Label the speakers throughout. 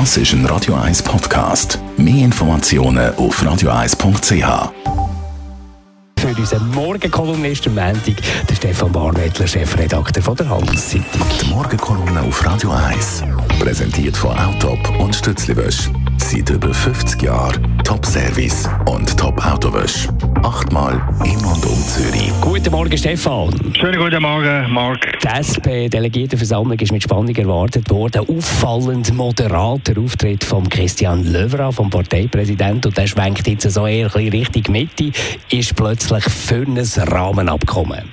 Speaker 1: Das ist ein Radio 1 Podcast. Mehr Informationen auf radio1.ch.
Speaker 2: Für unseren Morgenkolumnist am Montag, der Stefan Barmettler, Chefredakteur von der Handelszeitung.
Speaker 1: Die Morgenkolumne auf Radio 1. Präsentiert von Autop und Stützliwösch. Seit über 50 Jahren Top-Service und Top-Autowösch. Achtmal in und um Zürich.
Speaker 2: Guten Morgen, Stefan.
Speaker 3: Schönen guten Morgen, Marc.
Speaker 2: Die SP-Delegiertenversammlung ist mit Spannung erwartet worden. Auffallend moderater Auftritt von Christian Löwra, vom Parteipräsidenten. Und der schwenkt jetzt so eher ein Richtung Mitte, ist plötzlich für ein Rahmenabkommen.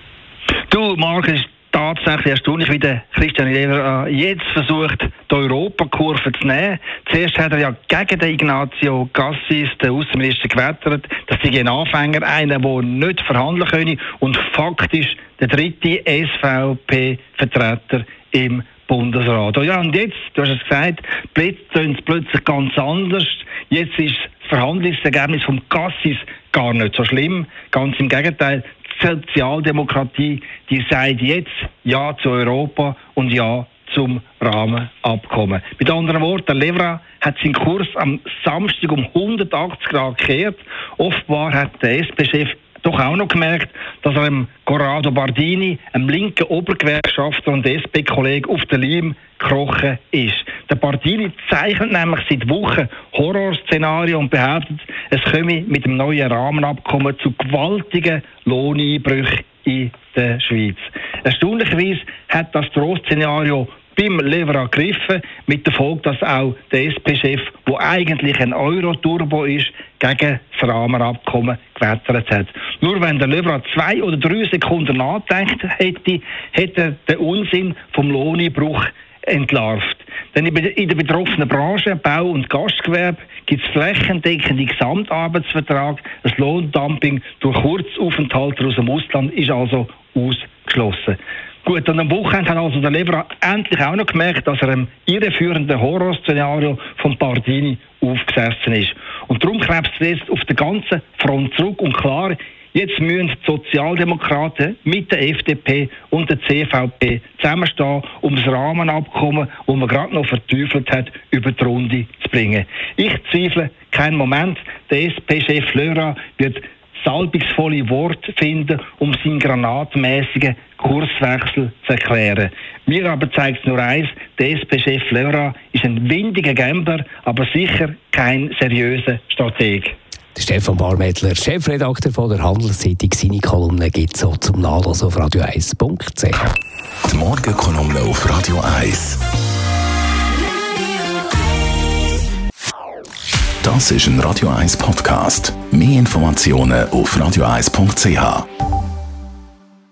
Speaker 3: Du, Marc, ist tatsächlich erstaunlich, wie der Christian Lever äh, jetzt versucht, die Europakurve zu nehmen. Zuerst hat er ja gegen den Ignazio Cassis, den Außenminister, gewettert, dass sie ein Anfänger, einer, der nicht verhandeln könne und faktisch der dritte SVP-Vertreter im Bundesrat. Oh ja, und jetzt, du hast es gesagt, plötzlich, plötzlich ganz anders. Jetzt ist das Verhandlungsergebnis vom Cassis gar nicht so schlimm. Ganz im Gegenteil, die Sozialdemokratie, die sagt jetzt Ja zu Europa und Ja zum Rahmenabkommen. Mit anderen Worten, der Levra hat seinen Kurs am Samstag um 180 Grad gekehrt. Offenbar hat der SP-Chef doch auch noch gemerkt, dass er dem Corrado Bardini, einem linken Obergewerkschafter und SP-Kollegen, auf den Leim gekrochen ist. Der Bardini zeichnet nämlich seit Wochen Horrorszenarien und behauptet, es komme mit dem neuen Rahmenabkommen zu gewaltigen Lohneinbrüchen in der Schweiz. Erstaunlicherweise hat das Drohszenario beim Lever gegriffen, mit der Folge, dass auch der SP-Chef, der eigentlich ein Euro-Turbo ist, gegen das Rahmenabkommen gewettert hat. Nur wenn der Lever zwei oder drei Sekunden nachdenkt hätte, hätte er den Unsinn vom Lohneinbruch entlarvt. Denn in der betroffenen Branche, Bau- und Gastgewerbe, gibt es flächendeckende Gesamtarbeitsvertrag. Das Lohndumping durch Kurzaufenthalte aus dem Ausland ist also ausgeschlossen. Gut, und am Wochenende hat also der Leber endlich auch noch gemerkt, dass er einem irreführenden Horrorszenario von Pardini aufgesessen ist. Und darum krebst er jetzt auf der ganzen Front zurück und klar, jetzt müssen die Sozialdemokraten mit der FDP und der CVP zusammenstehen, um das Rahmenabkommen, das man gerade noch verteufelt hat, über die Runde zu bringen. Ich zweifle keinen Moment, der SP-Chef Löra wird salbungsvolle Worte finden, um seinen granatmäßigen Kurswechsel zu erklären. Mir aber zeigt es nur eins, der SP-Chef Leura ist ein windiger Gambler, aber sicher kein seriöser Strateg.
Speaker 2: Stefan Barmettler, Chefredakteur von der Handelszeitung, seine Kolumne gibt es so zum Nachlesen auf radio1.ch.
Speaker 1: Die Morgenkolumne auf Radio 1. Das ist ein Radio 1 Podcast. Mehr Informationen auf radio1.ch.